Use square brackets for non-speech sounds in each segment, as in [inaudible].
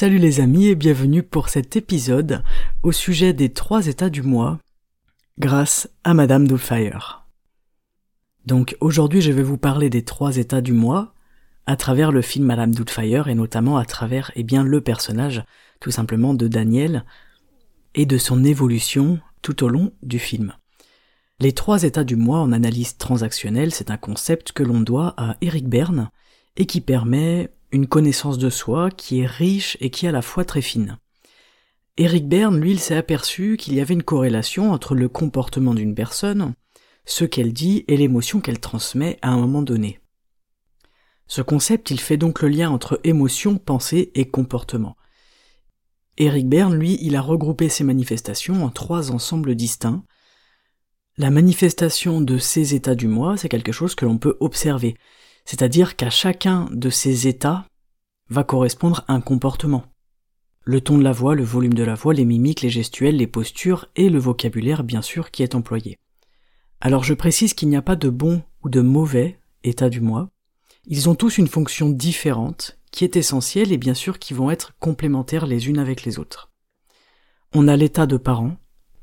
Salut les amis et bienvenue pour cet épisode au sujet des trois états du mois grâce à Madame Doubtfire. Donc aujourd'hui je vais vous parler des trois états du mois à travers le film Madame Doubtfire et notamment à travers eh bien le personnage tout simplement de Daniel et de son évolution tout au long du film. Les trois états du moi en analyse transactionnelle, c'est un concept que l'on doit à Eric Berne et qui permet une connaissance de soi qui est riche et qui est à la fois très fine. Eric Berne, lui, il s'est aperçu qu'il y avait une corrélation entre le comportement d'une personne, ce qu'elle dit et l'émotion qu'elle transmet à un moment donné. Ce concept, il fait donc le lien entre émotion, pensée et comportement. Eric Berne, lui, il a regroupé ces manifestations en trois ensembles distincts. La manifestation de ces états du moi, c'est quelque chose que l'on peut observer, c'est-à-dire qu'à chacun de ces états va correspondre un comportement. Le ton de la voix, le volume de la voix, les mimiques, les gestuels, les postures et le vocabulaire bien sûr qui est employé. Alors je précise qu'il n'y a pas de bon ou de mauvais état du moi. Ils ont tous une fonction différente qui est essentielle et bien sûr qui vont être complémentaires les unes avec les autres. On a l'état de parent,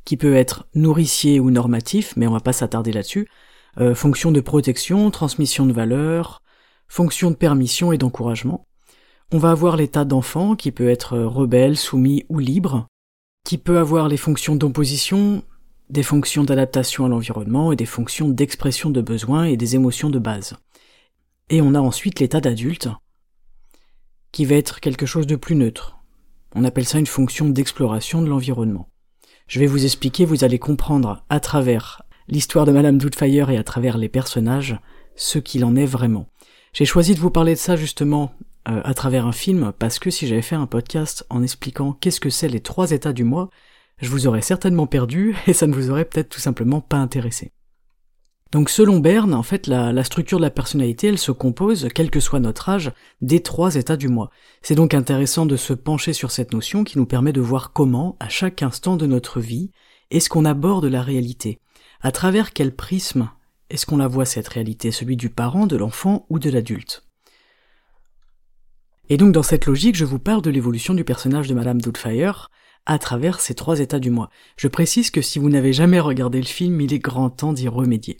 qui peut être nourricier ou normatif, mais on va pas s'attarder là-dessus, euh, fonction de protection, transmission de valeurs, fonction de permission et d'encouragement. On va avoir l'état d'enfant, qui peut être rebelle, soumis ou libre, qui peut avoir les fonctions d'opposition, des fonctions d'adaptation à l'environnement et des fonctions d'expression de besoins et des émotions de base. Et on a ensuite l'état d'adulte, qui va être quelque chose de plus neutre. On appelle ça une fonction d'exploration de l'environnement. Je vais vous expliquer, vous allez comprendre à travers l'histoire de Madame Doubtfire et à travers les personnages ce qu'il en est vraiment. J'ai choisi de vous parler de ça justement euh, à travers un film parce que si j'avais fait un podcast en expliquant qu'est-ce que c'est les trois états du moi, je vous aurais certainement perdu [laughs] et ça ne vous aurait peut-être tout simplement pas intéressé. Donc selon Berne, en fait, la, structure de la personnalité, elle se compose, quel que soit notre âge, des trois états du moi. C'est donc intéressant de se pencher sur cette notion qui nous permet de voir comment, à chaque instant de notre vie, est-ce qu'on aborde la réalité. À travers quel prisme est-ce qu'on la voit cette réalité, celui du parent, de l'enfant ou de l'adulte? Et donc dans cette logique, je vous parle de l'évolution du personnage de Madame Doubtfire à travers ces trois états du moi. Je précise que si vous n'avez jamais regardé le film, il est grand temps d'y remédier.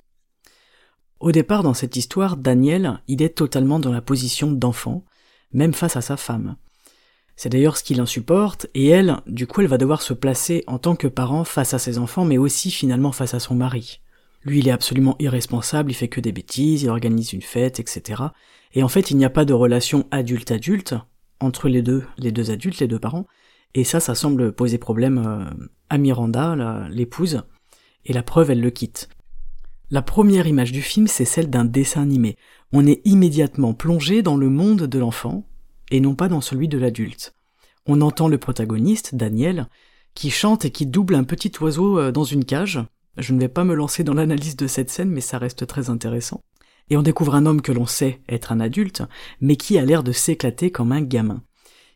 Au départ, dans cette histoire, Daniel, il est totalement dans la position d'enfant, même face à sa femme. C'est d'ailleurs ce qu'il insupporte, et elle, du coup, elle va devoir se placer en tant que parent face à ses enfants, mais aussi finalement face à son mari. Lui, il est absolument irresponsable, il fait que des bêtises, il organise une fête, etc. Et en fait, il n'y a pas de relation adulte-adulte entre les deux, les deux adultes, les deux parents, et ça, ça semble poser problème euh, à Miranda, l'épouse, et la preuve, elle le quitte. La première image du film, c'est celle d'un dessin animé. On est immédiatement plongé dans le monde de l'enfant, et non pas dans celui de l'adulte. On entend le protagoniste, Daniel, qui chante et qui double un petit oiseau euh, dans une cage. Je ne vais pas me lancer dans l'analyse de cette scène, mais ça reste très intéressant. Et on découvre un homme que l'on sait être un adulte, mais qui a l'air de s'éclater comme un gamin.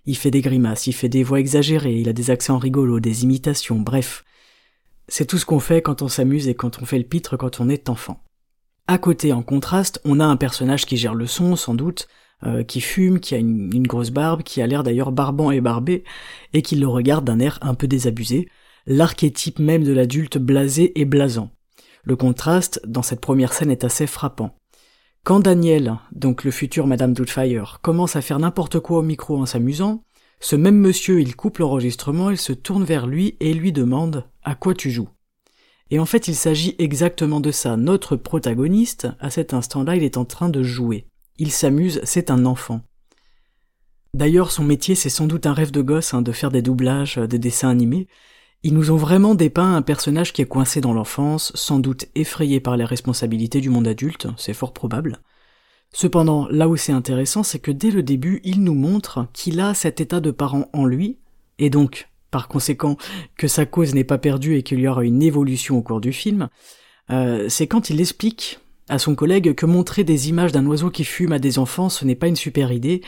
Il fait des grimaces, il fait des voix exagérées, il a des accents rigolos, des imitations, bref, c'est tout ce qu'on fait quand on s'amuse et quand on fait le pitre quand on est enfant. À côté, en contraste, on a un personnage qui gère le son, sans doute, euh, qui fume, qui a une, grosse barbe, qui a l'air d'ailleurs barbant et barbé, et qui le regarde d'un air un peu désabusé, l'archétype même de l'adulte blasé et blasant. Le contraste dans cette première scène est assez frappant. Quand Daniel, donc le futur Madame Doubtfire, commence à faire n'importe quoi au micro en s'amusant, ce même monsieur, il coupe l'enregistrement, il se tourne vers lui et lui demande à quoi tu joues? Et en fait, il s'agit exactement de ça. Notre protagoniste, à cet instant-là, il est en train de jouer. Il s'amuse, c'est un enfant. D'ailleurs, son métier, c'est sans doute un rêve de gosse, hein, de faire des doublages, des dessins animés. Ils nous ont vraiment dépeint un personnage qui est coincé dans l'enfance, sans doute effrayé par les responsabilités du monde adulte, c'est fort probable. Cependant, là où c'est intéressant, c'est que dès le début, il nous montre qu'il a cet état de parent en lui, et donc, par conséquent, que sa cause n'est pas perdue et qu'il y aura une évolution au cours du film, euh, c'est quand il explique à son collègue que montrer des images d'un oiseau qui fume à des enfants, ce n'est pas une super idée,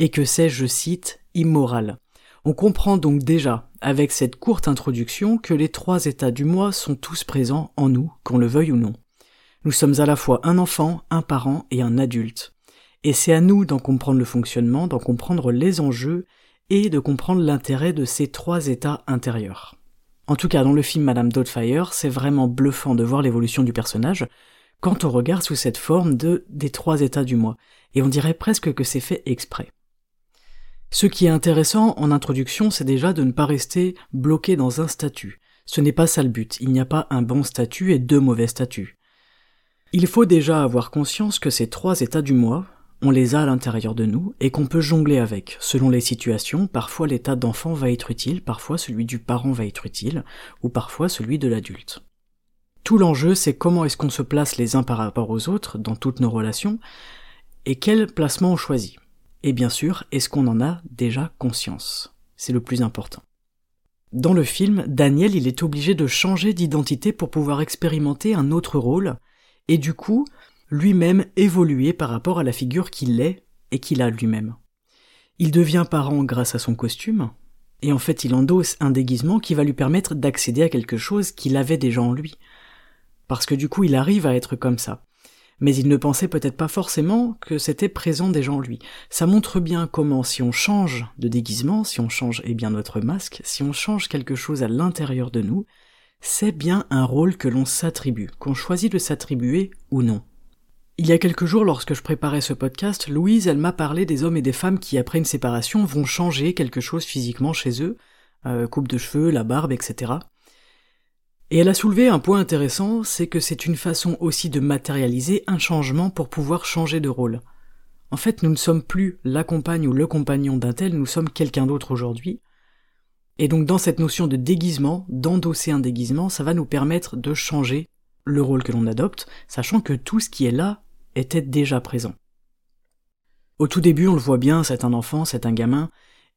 et que c'est, je cite, immoral. On comprend donc déjà, avec cette courte introduction, que les trois états du moi sont tous présents en nous, qu'on le veuille ou non. Nous sommes à la fois un enfant, un parent et un adulte. Et c'est à nous d'en comprendre le fonctionnement, d'en comprendre les enjeux et de comprendre l'intérêt de ces trois états intérieurs. En tout cas, dans le film Madame Doubtfire, c'est vraiment bluffant de voir l'évolution du personnage quand on regarde sous cette forme de des trois états du moi, et on dirait presque que c'est fait exprès. Ce qui est intéressant en introduction, c'est déjà de ne pas rester bloqué dans un statut. Ce n'est pas ça le but, il n'y a pas un bon statut et deux mauvais statuts. Il faut déjà avoir conscience que ces trois états du moi, on les a à l'intérieur de nous et qu'on peut jongler avec. Selon les situations, parfois l'état d'enfant va être utile, parfois celui du parent va être utile, ou parfois celui de l'adulte. Tout l'enjeu, c'est comment est-ce qu'on se place les uns par rapport aux autres dans toutes nos relations, et quel placement on choisit. Et bien sûr, est-ce qu'on en a déjà conscience? C'est le plus important. Dans le film, Daniel, il est obligé de changer d'identité pour pouvoir expérimenter un autre rôle, et du coup, lui-même évoluer par rapport à la figure qu'il est et qu'il a lui-même. Il devient parent grâce à son costume, et en fait il endosse un déguisement qui va lui permettre d'accéder à quelque chose qu'il avait déjà en lui. Parce que du coup il arrive à être comme ça mais il ne pensait peut-être pas forcément que c'était présent déjà en lui. Ça montre bien comment si on change de déguisement, si on change eh bien notre masque, si on change quelque chose à l'intérieur de nous, c'est bien un rôle que l'on s'attribue, qu'on choisit de s'attribuer ou non. Il y a quelques jours, lorsque je préparais ce podcast, Louise, elle m'a parlé des hommes et des femmes qui, après une séparation, vont changer quelque chose physiquement chez eux, euh, coupe de cheveux, la barbe, etc. Et elle a soulevé un point intéressant, c'est que c'est une façon aussi de matérialiser un changement pour pouvoir changer de rôle. En fait, nous ne sommes plus la compagne ou le compagnon d'un tel, nous sommes quelqu'un d'autre aujourd'hui. Et donc dans cette notion de déguisement, d'endosser un déguisement, ça va nous permettre de changer le rôle que l'on adopte, sachant que tout ce qui est là était déjà présent. Au tout début, on le voit bien, c'est un enfant, c'est un gamin,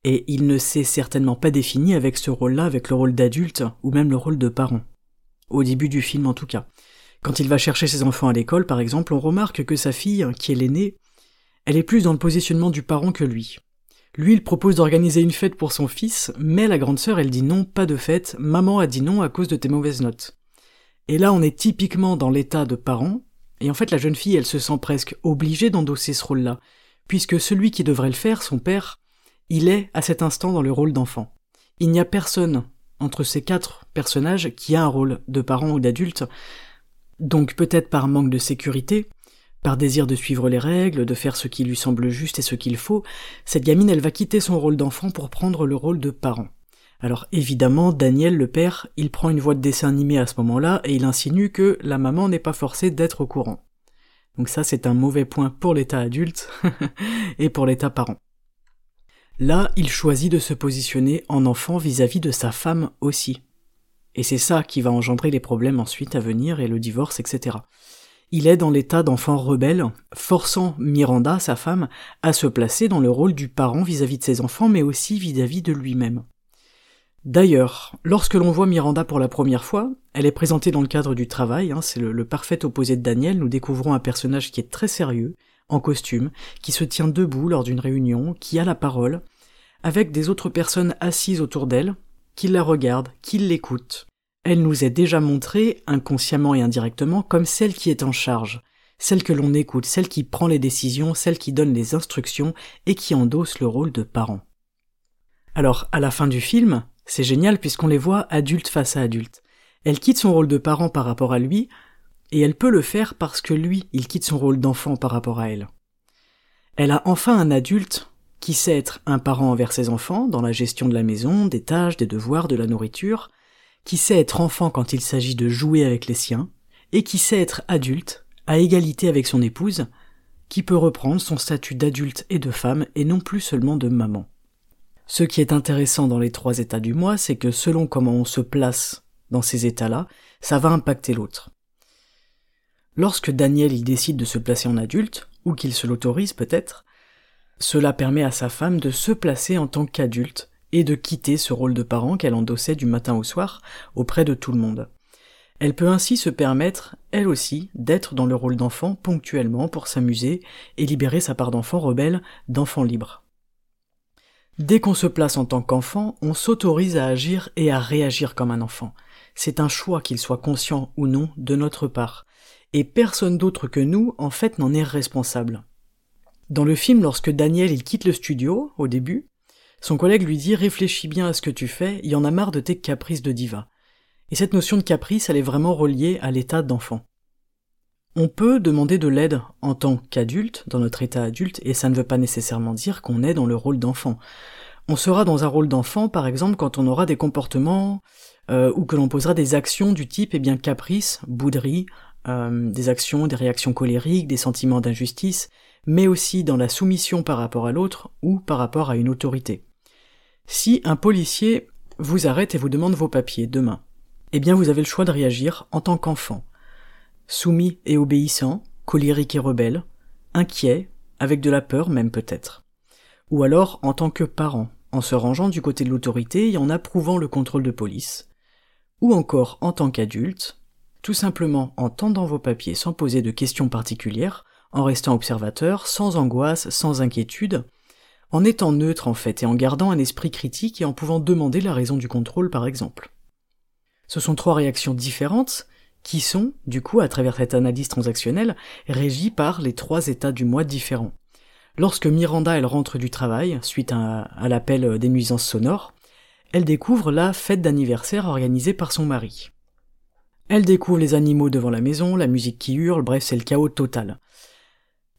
et il ne s'est certainement pas défini avec ce rôle-là, avec le rôle d'adulte, ou même le rôle de parent au début du film en tout cas. Quand il va chercher ses enfants à l'école, par exemple, on remarque que sa fille, qui est l'aînée, elle est plus dans le positionnement du parent que lui. Lui, il propose d'organiser une fête pour son fils, mais la grande sœur, elle dit non, pas de fête, maman a dit non à cause de tes mauvaises notes. Et là, on est typiquement dans l'état de parent, et en fait, la jeune fille, elle se sent presque obligée d'endosser ce rôle-là, puisque celui qui devrait le faire, son père, il est à cet instant dans le rôle d'enfant. Il n'y a personne entre ces quatre personnages qui a un rôle de parent ou d'adulte. Donc peut-être par manque de sécurité, par désir de suivre les règles, de faire ce qui lui semble juste et ce qu'il faut, cette gamine elle va quitter son rôle d'enfant pour prendre le rôle de parent. Alors évidemment, Daniel, le père, il prend une voix de dessin animé à ce moment-là et il insinue que la maman n'est pas forcée d'être au courant. Donc ça c'est un mauvais point pour l'état adulte [laughs] et pour l'état parent. Là, il choisit de se positionner en enfant vis-à-vis de sa femme aussi. Et c'est ça qui va engendrer les problèmes ensuite à venir et le divorce, etc. Il est dans l'état d'enfant rebelle, forçant Miranda, sa femme, à se placer dans le rôle du parent vis-à-vis de ses enfants, mais aussi vis-à-vis de lui-même. D'ailleurs, lorsque l'on voit Miranda pour la première fois, elle est présentée dans le cadre du travail, hein, c'est le, le, parfait opposé de Daniel, nous découvrons un personnage qui est très sérieux, en costume, qui se tient debout lors d'une réunion, qui a la parole, avec des autres personnes assises autour d'elle, qui la regardent, qui l'écoutent. Elle nous est déjà montrée, inconsciemment et indirectement, comme celle qui est en charge, celle que l'on écoute, celle qui prend les décisions, celle qui donne les instructions et qui endosse le rôle de parent. Alors, à la fin du film, c'est génial puisqu'on les voit adultes face à adultes. Elle quitte son rôle de parent par rapport à lui, et elle peut le faire parce que lui, il quitte son rôle d'enfant par rapport à elle. Elle a enfin un adulte qui sait être un parent envers ses enfants dans la gestion de la maison, des tâches, des devoirs, de la nourriture, qui sait être enfant quand il s'agit de jouer avec les siens, et qui sait être adulte, à égalité avec son épouse, qui peut reprendre son statut d'adulte et de femme et non plus seulement de maman. Ce qui est intéressant dans les trois états du moi, c'est que selon comment on se place dans ces états-là, ça va impacter l'autre. Lorsque Daniel il décide de se placer en adulte, ou qu'il se l'autorise peut-être, cela permet à sa femme de se placer en tant qu'adulte et de quitter ce rôle de parent qu'elle endossait du matin au soir auprès de tout le monde. Elle peut ainsi se permettre, elle aussi, d'être dans le rôle d'enfant ponctuellement pour s'amuser et libérer sa part d'enfant rebelle, d'enfant libre. Dès qu'on se place en tant qu'enfant, on s'autorise à agir et à réagir comme un enfant. C'est un choix qu'il soit conscient ou non de notre part. Et personne d'autre que nous, en fait, n'en est responsable. Dans le film, lorsque Daniel il quitte le studio, au début, son collègue lui dit réfléchis bien à ce que tu fais, il y en a marre de tes caprices de diva. Et cette notion de caprice, elle est vraiment reliée à l'état d'enfant. On peut demander de l'aide en tant qu'adulte, dans notre état adulte, et ça ne veut pas nécessairement dire qu'on est dans le rôle d'enfant. On sera dans un rôle d'enfant, par exemple, quand on aura des comportements euh, ou que l'on posera des actions du type, eh bien, caprice, bouderie, euh, des actions, des réactions colériques, des sentiments d'injustice, mais aussi dans la soumission par rapport à l'autre ou par rapport à une autorité. Si un policier vous arrête et vous demande vos papiers demain, eh bien vous avez le choix de réagir en tant qu'enfant. Soumis et obéissant, colérique et rebelle, inquiet, avec de la peur même peut-être. Ou alors en tant que parent, en se rangeant du côté de l'autorité et en approuvant le contrôle de police. Ou encore en tant qu'adulte, tout simplement en tendant vos papiers sans poser de questions particulières, en restant observateur, sans angoisse, sans inquiétude, en étant neutre en fait et en gardant un esprit critique et en pouvant demander la raison du contrôle par exemple. Ce sont trois réactions différentes qui sont, du coup, à travers cette analyse transactionnelle, régies par les trois états du moi différents. Lorsque Miranda elle rentre du travail, suite à, l'appel des nuisances sonores, elle découvre la fête d'anniversaire organisée par son mari. Elle découvre les animaux devant la maison, la musique qui hurle, bref, c'est le chaos total.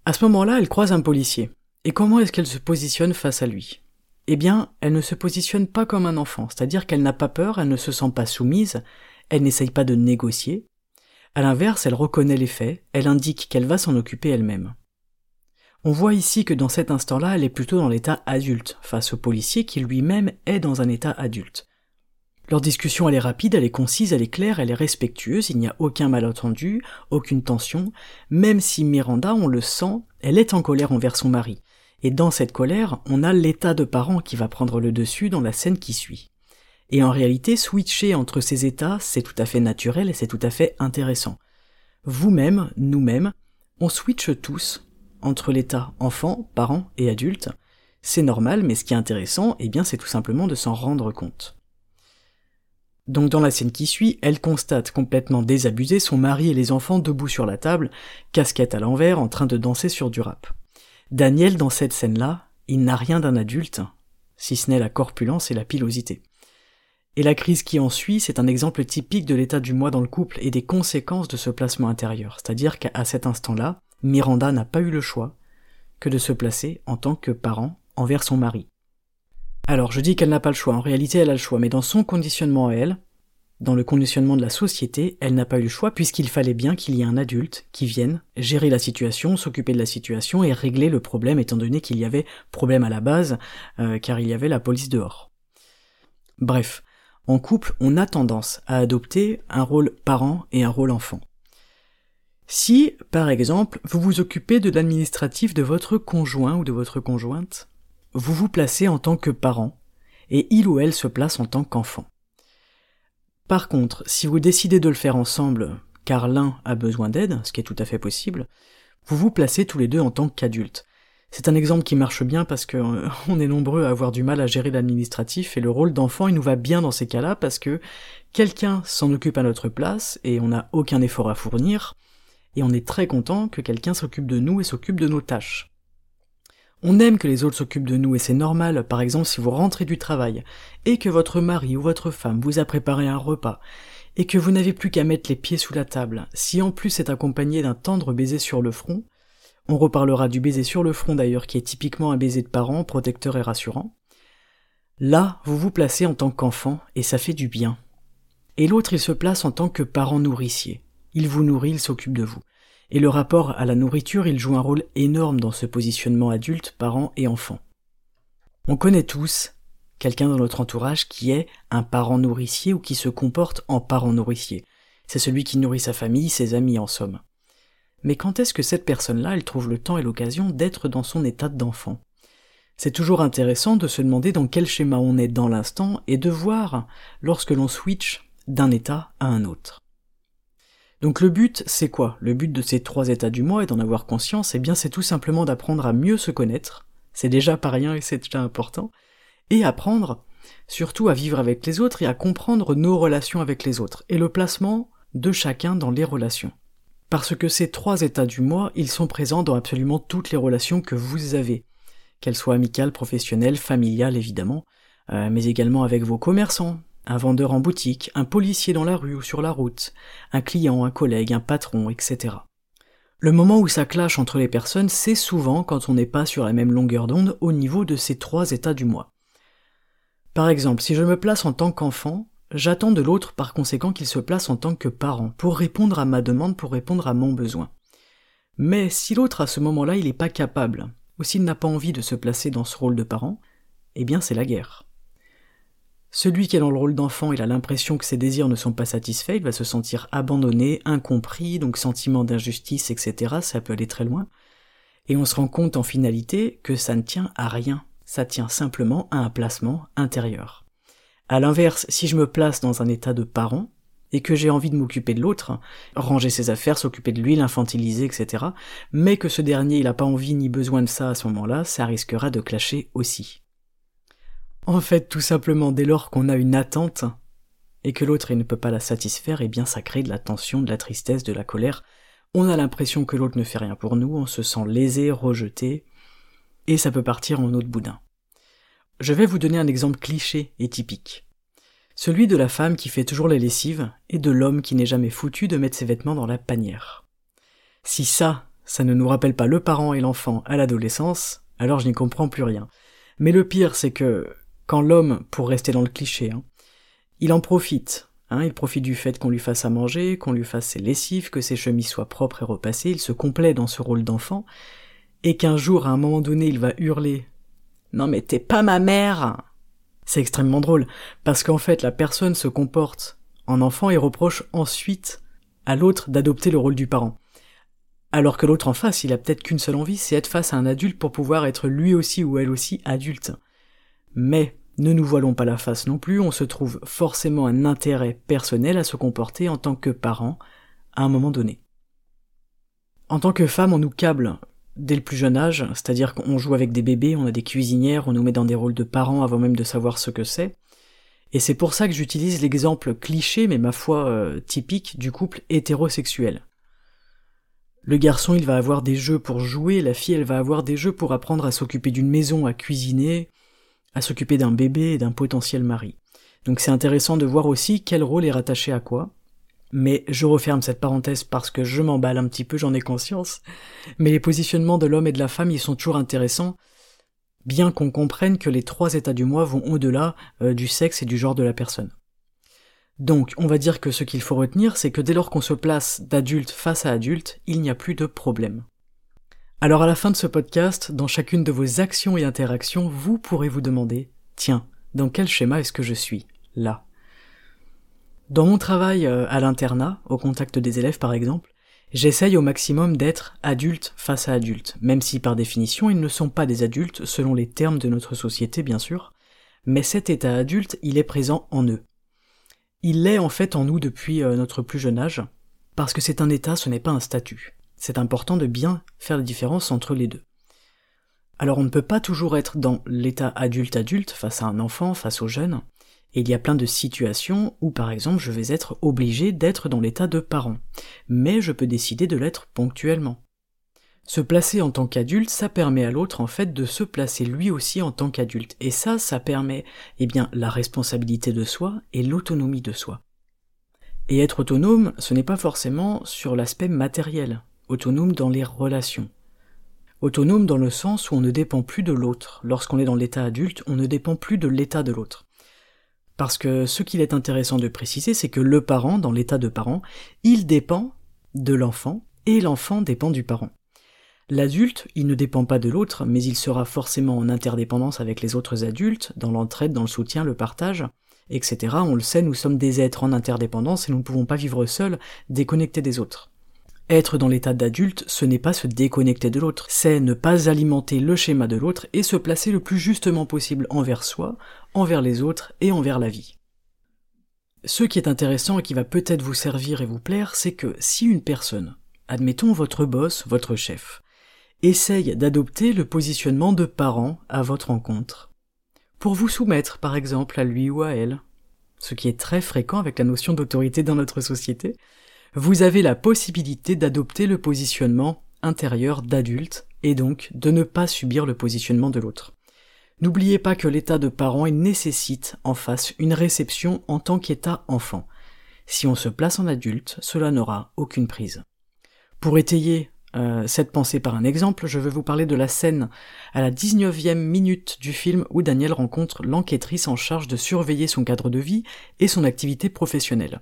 À ce moment-là, elle croise un policier. Et comment est-ce qu'elle se positionne face à lui? Eh bien, elle ne se positionne pas comme un enfant, c'est-à-dire qu'elle n'a pas peur, elle ne se sent pas soumise, elle n'essaye pas de négocier. À l'inverse, elle reconnaît les faits, elle indique qu'elle va s'en occuper elle-même. On voit ici que dans cet instant-là, elle est plutôt dans l'état adulte, face au policier qui lui-même est dans un état adulte. Leur discussion, elle est rapide, elle est concise, elle est claire, elle est respectueuse, il n'y a aucun malentendu, aucune tension, même si Miranda, on le sent, elle est en colère envers son mari. Et dans cette colère, on a l'état de parent qui va prendre le dessus dans la scène qui suit. Et en réalité, switcher entre ces états, c'est tout à fait naturel et c'est tout à fait intéressant. Vous-même, nous-mêmes, on switche tous entre l'état enfant, parent et adulte. C'est normal, mais ce qui est intéressant, eh bien, c'est tout simplement de s'en rendre compte. Donc dans la scène qui suit, elle constate complètement désabusée son mari et les enfants debout sur la table, casquette à l'envers, en train de danser sur du rap. Daniel, dans cette scène-là, il n'a rien d'un adulte, si ce n'est la corpulence et la pilosité. Et la crise qui en suit, c'est un exemple typique de l'état du moi dans le couple et des conséquences de ce placement intérieur. C'est-à-dire qu'à cet instant-là, Miranda n'a pas eu le choix que de se placer en tant que parent envers son mari. Alors je dis qu'elle n'a pas le choix, en réalité elle a le choix, mais dans son conditionnement à elle, dans le conditionnement de la société, elle n'a pas eu le choix puisqu'il fallait bien qu'il y ait un adulte qui vienne gérer la situation, s'occuper de la situation et régler le problème étant donné qu'il y avait problème à la base euh, car il y avait la police dehors. Bref, en couple, on a tendance à adopter un rôle parent et un rôle enfant. Si, par exemple, vous vous occupez de l'administratif de votre conjoint ou de votre conjointe, vous vous placez en tant que parent et il ou elle se place en tant qu'enfant. Par contre, si vous décidez de le faire ensemble, car l'un a besoin d'aide, ce qui est tout à fait possible, vous vous placez tous les deux en tant qu'adultes. C'est un exemple qui marche bien parce que euh, [laughs] on est nombreux à avoir du mal à gérer l'administratif et le rôle d'enfant il nous va bien dans ces cas-là parce que quelqu'un s'en occupe à notre place et on n'a aucun effort à fournir et on est très content que quelqu'un s'occupe de nous et s'occupe de nos tâches. On aime que les autres s'occupent de nous et c'est normal, par exemple si vous rentrez du travail et que votre mari ou votre femme vous a préparé un repas et que vous n'avez plus qu'à mettre les pieds sous la table, si en plus c'est accompagné d'un tendre baiser sur le front, on reparlera du baiser sur le front d'ailleurs qui est typiquement un baiser de parent, protecteur et rassurant, là vous vous placez en tant qu'enfant et ça fait du bien. Et l'autre il se place en tant que parent nourricier, il vous nourrit, il s'occupe de vous. Et le rapport à la nourriture, il joue un rôle énorme dans ce positionnement adulte, parent et enfant. On connaît tous quelqu'un dans notre entourage qui est un parent nourricier ou qui se comporte en parent nourricier. C'est celui qui nourrit sa famille, ses amis en somme. Mais quand est-ce que cette personne-là, elle trouve le temps et l'occasion d'être dans son état d'enfant? C'est toujours intéressant de se demander dans quel schéma on est dans l'instant et de voir lorsque l'on switch d'un état à un autre. Donc le but, c'est quoi? Le but de ces trois états du moi et d'en avoir conscience, eh bien c'est tout simplement d'apprendre à mieux se connaître, c'est déjà pas rien et c'est déjà important, et apprendre surtout à vivre avec les autres et à comprendre nos relations avec les autres, et le placement de chacun dans les relations. Parce que ces trois états du moi, ils sont présents dans absolument toutes les relations que vous avez, qu'elles soient amicales, professionnelles, familiales évidemment, euh, mais également avec vos commerçants, un vendeur en boutique, un policier dans la rue ou sur la route, un client, un collègue, un patron, etc. Le moment où ça clash entre les personnes, c'est souvent quand on n'est pas sur la même longueur d'onde au niveau de ces trois états du moi. Par exemple, si je me place en tant qu'enfant, j'attends de l'autre par conséquent qu'il se place en tant que parent, pour répondre à ma demande, pour répondre à mon besoin. Mais si l'autre à ce moment-là il n'est pas capable, ou s'il n'a pas envie de se placer dans ce rôle de parent, eh bien c'est la guerre. Celui qui est dans le rôle d'enfant, il a l'impression que ses désirs ne sont pas satisfaits, il va se sentir abandonné, incompris, donc sentiment d'injustice, etc. Ça peut aller très loin. Et on se rend compte en finalité que ça ne tient à rien, ça tient simplement à un placement intérieur. À l'inverse, si je me place dans un état de parent, et que j'ai envie de m'occuper de l'autre, ranger ses affaires, s'occuper de lui, l'infantiliser, etc., mais que ce dernier il n'a pas envie ni besoin de ça à ce moment-là, ça risquera de clasher aussi. En fait, tout simplement, dès lors qu'on a une attente et que l'autre ne peut pas la satisfaire, eh bien ça crée de la tension, de la tristesse, de la colère. On a l'impression que l'autre ne fait rien pour nous, on se sent lésé, rejeté, et ça peut partir en autre boudin. Je vais vous donner un exemple cliché et typique. Celui de la femme qui fait toujours les lessives et de l'homme qui n'est jamais foutu de mettre ses vêtements dans la panière. Si ça, ça ne nous rappelle pas le parent et l'enfant à l'adolescence, alors je n'y comprends plus rien. Mais le pire, c'est que quand l'homme, pour rester dans le cliché, hein, il en profite. Hein, il profite du fait qu'on lui fasse à manger, qu'on lui fasse ses lessives, que ses chemises soient propres et repassées, il se complaît dans ce rôle d'enfant, et qu'un jour, à un moment donné, il va hurler Non mais t'es pas ma mère C'est extrêmement drôle, parce qu'en fait, la personne se comporte en enfant et reproche ensuite à l'autre d'adopter le rôle du parent. Alors que l'autre en face, il a peut-être qu'une seule envie, c'est être face à un adulte pour pouvoir être lui aussi ou elle aussi adulte. Mais ne nous voilons pas la face non plus, on se trouve forcément un intérêt personnel à se comporter en tant que parent à un moment donné. En tant que femme, on nous câble dès le plus jeune âge, c'est-à-dire qu'on joue avec des bébés, on a des cuisinières, on nous met dans des rôles de parents avant même de savoir ce que c'est. Et c'est pour ça que j'utilise l'exemple cliché, mais ma foi euh, typique, du couple hétérosexuel. Le garçon, il va avoir des jeux pour jouer, la fille, elle va avoir des jeux pour apprendre à s'occuper d'une maison, à cuisiner, à s'occuper d'un bébé et d'un potentiel mari. Donc c'est intéressant de voir aussi quel rôle est rattaché à quoi. Mais je referme cette parenthèse parce que je m'emballe un petit peu, j'en ai conscience. Mais les positionnements de l'homme et de la femme, ils sont toujours intéressants, bien qu'on comprenne que les trois états du moi vont au-delà euh, du sexe et du genre de la personne. Donc, on va dire que ce qu'il faut retenir, c'est que dès lors qu'on se place d'adulte face à adulte, il n'y a plus de problème. Alors à la fin de ce podcast, dans chacune de vos actions et interactions, vous pourrez vous demander, tiens, dans quel schéma est-ce que je suis là? Dans mon travail euh, à l'internat, au contact des élèves par exemple, j'essaye au maximum d'être adulte face à adulte, même si par définition ils ne sont pas des adultes selon les termes de notre société bien sûr, mais cet état adulte, il est présent en eux. Il l'est en fait en nous depuis euh, notre plus jeune âge, parce que c'est un état, ce n'est pas un statut c'est important de bien faire la différence entre les deux. Alors on ne peut pas toujours être dans l'état adulte-adulte face à un enfant, face aux jeunes, et il y a plein de situations où par exemple je vais être obligé d'être dans l'état de parent, mais je peux décider de l'être ponctuellement. Se placer en tant qu'adulte, ça permet à l'autre en fait de se placer lui aussi en tant qu'adulte, et ça, ça permet eh bien la responsabilité de soi et l'autonomie de soi. Et être autonome, ce n'est pas forcément sur l'aspect matériel, autonome dans les relations. Autonome dans le sens où on ne dépend plus de l'autre. Lorsqu'on est dans l'état adulte, on ne dépend plus de l'état de l'autre. Parce que ce qu'il est intéressant de préciser, c'est que le parent, dans l'état de parent, il dépend de l'enfant, et l'enfant dépend du parent. L'adulte, il ne dépend pas de l'autre, mais il sera forcément en interdépendance avec les autres adultes, dans l'entraide, dans le soutien, le partage, etc. On le sait, nous sommes des êtres en interdépendance et nous ne pouvons pas vivre seuls, déconnectés des autres. Être dans l'état d'adulte, ce n'est pas se déconnecter de l'autre, c'est ne pas alimenter le schéma de l'autre et se placer le plus justement possible envers soi, envers les autres et envers la vie. Ce qui est intéressant et qui va peut-être vous servir et vous plaire, c'est que si une personne, admettons votre boss, votre chef, essaye d'adopter le positionnement de parent à votre rencontre, pour vous soumettre par exemple à lui ou à elle, ce qui est très fréquent avec la notion d'autorité dans notre société, vous avez la possibilité d'adopter le positionnement intérieur d'adulte et donc de ne pas subir le positionnement de l'autre. N'oubliez pas que l'état de parent nécessite en face une réception en tant qu'état enfant. Si on se place en adulte, cela n'aura aucune prise. Pour étayer euh, cette pensée par un exemple, je veux vous parler de la scène à la 19e minute du film où Daniel rencontre l'enquêtrice en charge de surveiller son cadre de vie et son activité professionnelle.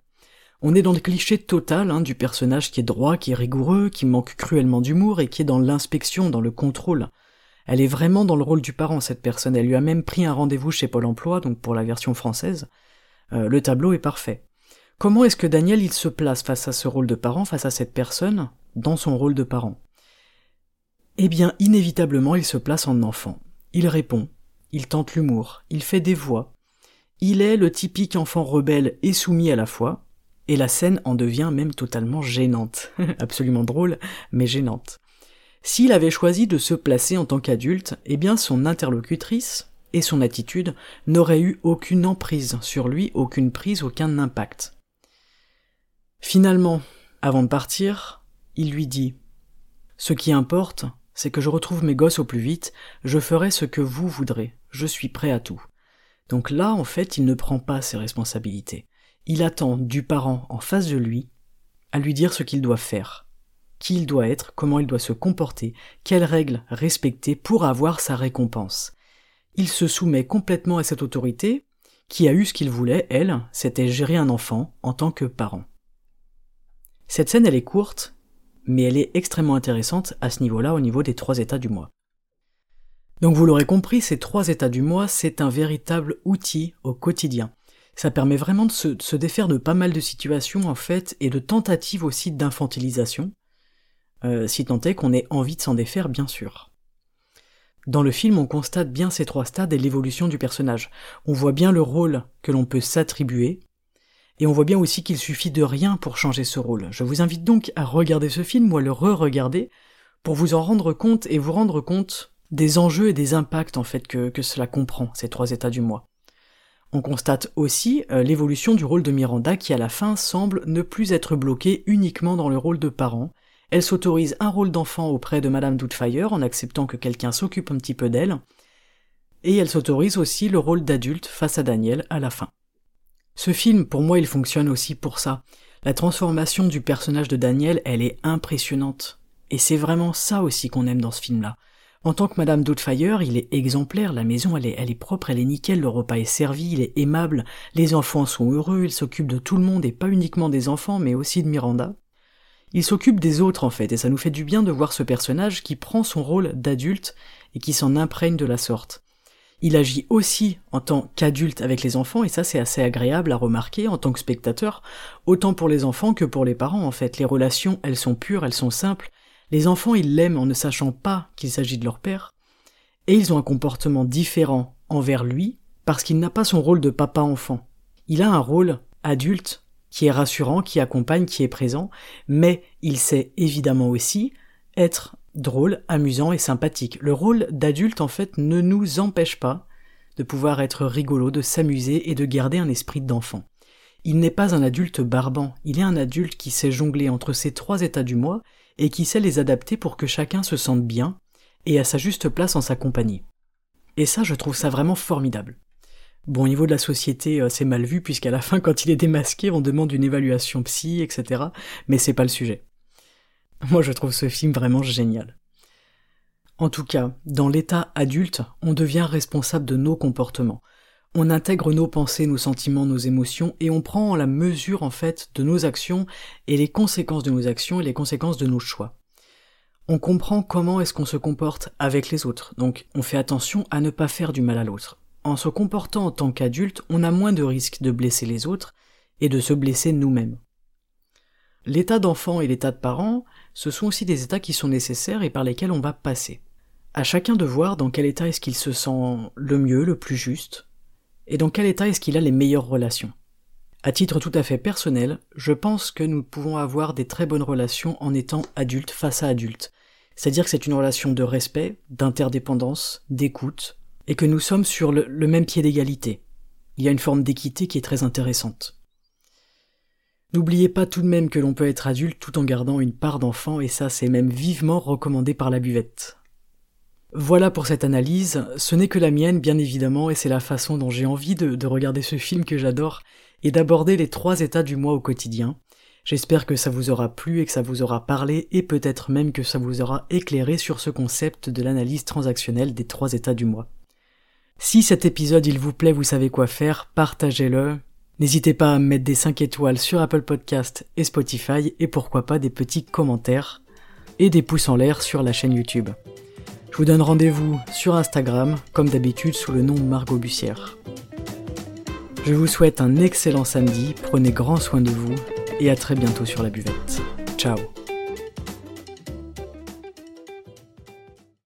On est dans le cliché total hein, du personnage qui est droit, qui est rigoureux, qui manque cruellement d'humour et qui est dans l'inspection, dans le contrôle. Elle est vraiment dans le rôle du parent, cette personne. Elle lui a même pris un rendez-vous chez Pôle emploi, donc pour la version française. Euh, le tableau est parfait. Comment est-ce que Daniel il se place face à ce rôle de parent, face à cette personne, dans son rôle de parent? Eh bien, inévitablement, il se place en enfant. Il répond, il tente l'humour, il fait des voix. Il est le typique enfant rebelle et soumis à la fois, et la scène en devient même totalement gênante. [laughs] Absolument drôle, mais gênante. S'il avait choisi de se placer en tant qu'adulte, eh bien son interlocutrice et son attitude n'auraient eu aucune emprise sur lui, aucune prise, aucun impact. Finalement, avant de partir, il lui dit Ce qui importe, c'est que je retrouve mes gosses au plus vite, je ferai ce que vous voudrez, je suis prêt à tout. Donc là, en fait, il ne prend pas ses responsabilités il attend du parent en face de lui à lui dire ce qu'il doit faire, qui il doit être, comment il doit se comporter, quelles règles respecter pour avoir sa récompense. Il se soumet complètement à cette autorité, qui a eu ce qu'il voulait, elle, c'était gérer un enfant en tant que parent. Cette scène, elle est courte, mais elle est extrêmement intéressante à ce niveau-là, au niveau des trois états du mois. Donc vous l'aurez compris, ces trois états du mois, c'est un véritable outil au quotidien ça permet vraiment de se, défaire de pas mal de situations en fait et de tentatives aussi d'infantilisation, euh, si tant est qu'on ait envie de s'en défaire bien sûr. Dans le film, on constate bien ces trois stades et l'évolution du personnage. On voit bien le rôle que l'on peut s'attribuer, et on voit bien aussi qu'il suffit de rien pour changer ce rôle. Je vous invite donc à regarder ce film ou à le re-regarder pour vous en rendre compte et vous rendre compte des enjeux et des impacts en fait que, que cela comprend, ces trois états du moi. On constate aussi euh, l'évolution du rôle de Miranda qui à la fin semble ne plus être bloquée uniquement dans le rôle de parent. Elle s'autorise un rôle d'enfant auprès de Madame Doubtfire en acceptant que quelqu'un s'occupe un petit peu d'elle. Et elle s'autorise aussi le rôle d'adulte face à Daniel à la fin. Ce film, pour moi, il fonctionne aussi pour ça. La transformation du personnage de Daniel, elle est impressionnante. Et c'est vraiment ça aussi qu'on aime dans ce film-là. En tant que Madame Doubtfire, il est exemplaire, la maison elle est, elle est propre, elle est nickel, le repas est servi, il est aimable, les enfants sont heureux, il s'occupe de tout le monde et pas uniquement des enfants mais aussi de Miranda. Il s'occupe des autres en fait, et ça nous fait du bien de voir ce personnage qui prend son rôle d'adulte et qui s'en imprègne de la sorte. Il agit aussi en tant qu'adulte avec les enfants, et ça c'est assez agréable à remarquer en tant que spectateur, autant pour les enfants que pour les parents en fait. Les relations, elles sont pures, elles sont simples, les enfants, ils l'aiment en ne sachant pas qu'il s'agit de leur père, et ils ont un comportement différent envers lui parce qu'il n'a pas son rôle de papa-enfant. Il a un rôle adulte qui est rassurant, qui accompagne, qui est présent, mais il sait évidemment aussi être drôle, amusant et sympathique. Le rôle d'adulte, en fait, ne nous empêche pas de pouvoir être rigolo, de s'amuser et de garder un esprit d'enfant. Il n'est pas un adulte barbant, il est un adulte qui sait jongler entre ces trois états du moi et qui sait les adapter pour que chacun se sente bien et à sa juste place en sa compagnie. Et ça, je trouve ça vraiment formidable. Bon, au niveau de la société, euh, c'est mal vu, puisqu'à la fin, quand il est démasqué, on demande une évaluation psy, etc. Mais c'est pas le sujet. Moi, je trouve ce film vraiment génial. En tout cas, dans l'état adulte, on devient responsable de nos comportements on intègre nos pensées, nos sentiments, nos émotions, et on prend la mesure en fait de nos actions et les conséquences de nos actions et les conséquences de nos choix. on comprend comment est-ce qu'on se comporte avec les autres, donc on fait attention à ne pas faire du mal à l'autre. En se comportant en tant qu'adulte, on a moins de risques de blesser les autres et de se blesser nous-mêmes. L'état d'enfant et l'état de parent, ce sont aussi des états qui sont nécessaires et par lesquels on va passer. À chacun de voir dans quel état est-ce qu'il se sent le mieux, le plus juste, et dans quel état est-ce qu'il a les meilleures relations? À titre tout à fait personnel, je pense que nous pouvons avoir des très bonnes relations en étant adulte face à adulte. C'est-à-dire que c'est une relation de respect, d'interdépendance, d'écoute, et que nous sommes sur le même pied d'égalité. Il y a une forme d'équité qui est très intéressante. N'oubliez pas tout de même que l'on peut être adulte tout en gardant une part d'enfant, et ça c'est même vivement recommandé par la buvette. Voilà pour cette analyse, ce n'est que la mienne bien évidemment, et c'est la façon dont j'ai envie de, de regarder ce film que j'adore, et d'aborder les trois états du moi au quotidien. J'espère que ça vous aura plu et que ça vous aura parlé, et peut-être même que ça vous aura éclairé sur ce concept de l'analyse transactionnelle des trois états du moi. Si cet épisode il vous plaît, vous savez quoi faire, partagez-le, N'hésitez pas à mettre des 5 étoiles sur Apple Podcast et Spotify et pourquoi pas des petits commentaires et des pouces en l'air sur la chaîne YouTube. Je vous donne rendez-vous sur Instagram, comme d'habitude sous le nom Margot Bussière. Je vous souhaite un excellent samedi, prenez grand soin de vous et à très bientôt sur la buvette. Ciao